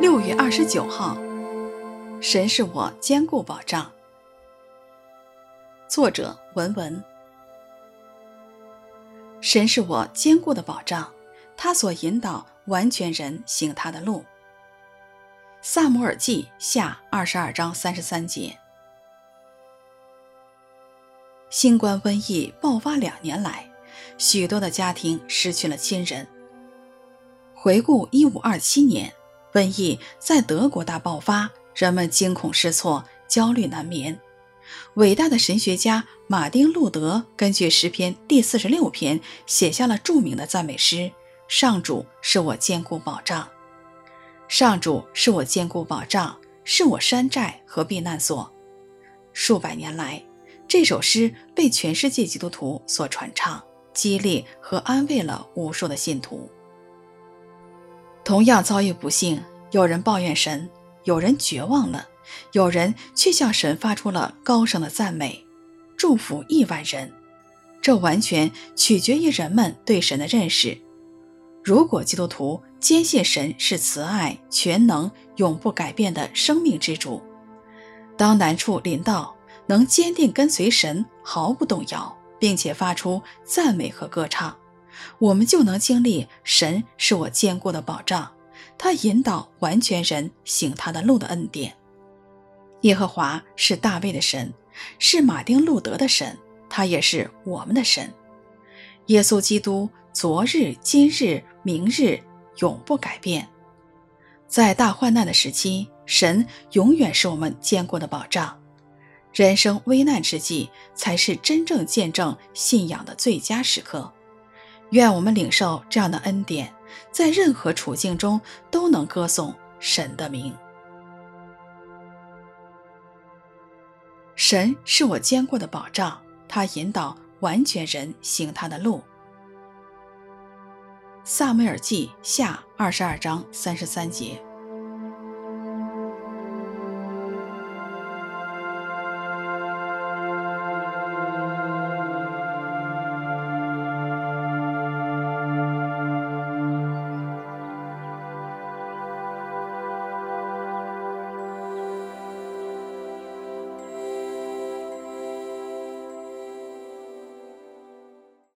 六月二十九号，神是我坚固保障。作者文文。神是我坚固的保障，他所引导完全人行他的路。撒母耳记下二十二章三十三节。新冠瘟疫爆发两年来，许多的家庭失去了亲人。回顾一五二七年。瘟疫在德国大爆发，人们惊恐失措，焦虑难眠。伟大的神学家马丁·路德根据诗篇第四十六篇写下了著名的赞美诗：“上主是我坚固保障，上主是我坚固保障，是我山寨和避难所。”数百年来，这首诗被全世界基督徒所传唱，激励和安慰了无数的信徒。同样遭遇不幸，有人抱怨神，有人绝望了，有人却向神发出了高声的赞美，祝福亿万人。这完全取决于人们对神的认识。如果基督徒坚信神是慈爱、全能、永不改变的生命之主，当难处临到，能坚定跟随神，毫不动摇，并且发出赞美和歌唱。我们就能经历神是我坚固的保障，他引导完全人行他的路的恩典。耶和华是大卫的神，是马丁路德的神，他也是我们的神。耶稣基督昨日、今日、明日永不改变。在大患难的时期，神永远是我们坚固的保障。人生危难之际，才是真正见证信仰的最佳时刻。愿我们领受这样的恩典，在任何处境中都能歌颂神的名。神是我坚固的保障，他引导完全人行他的路。萨梅尔记下二十二章三十三节。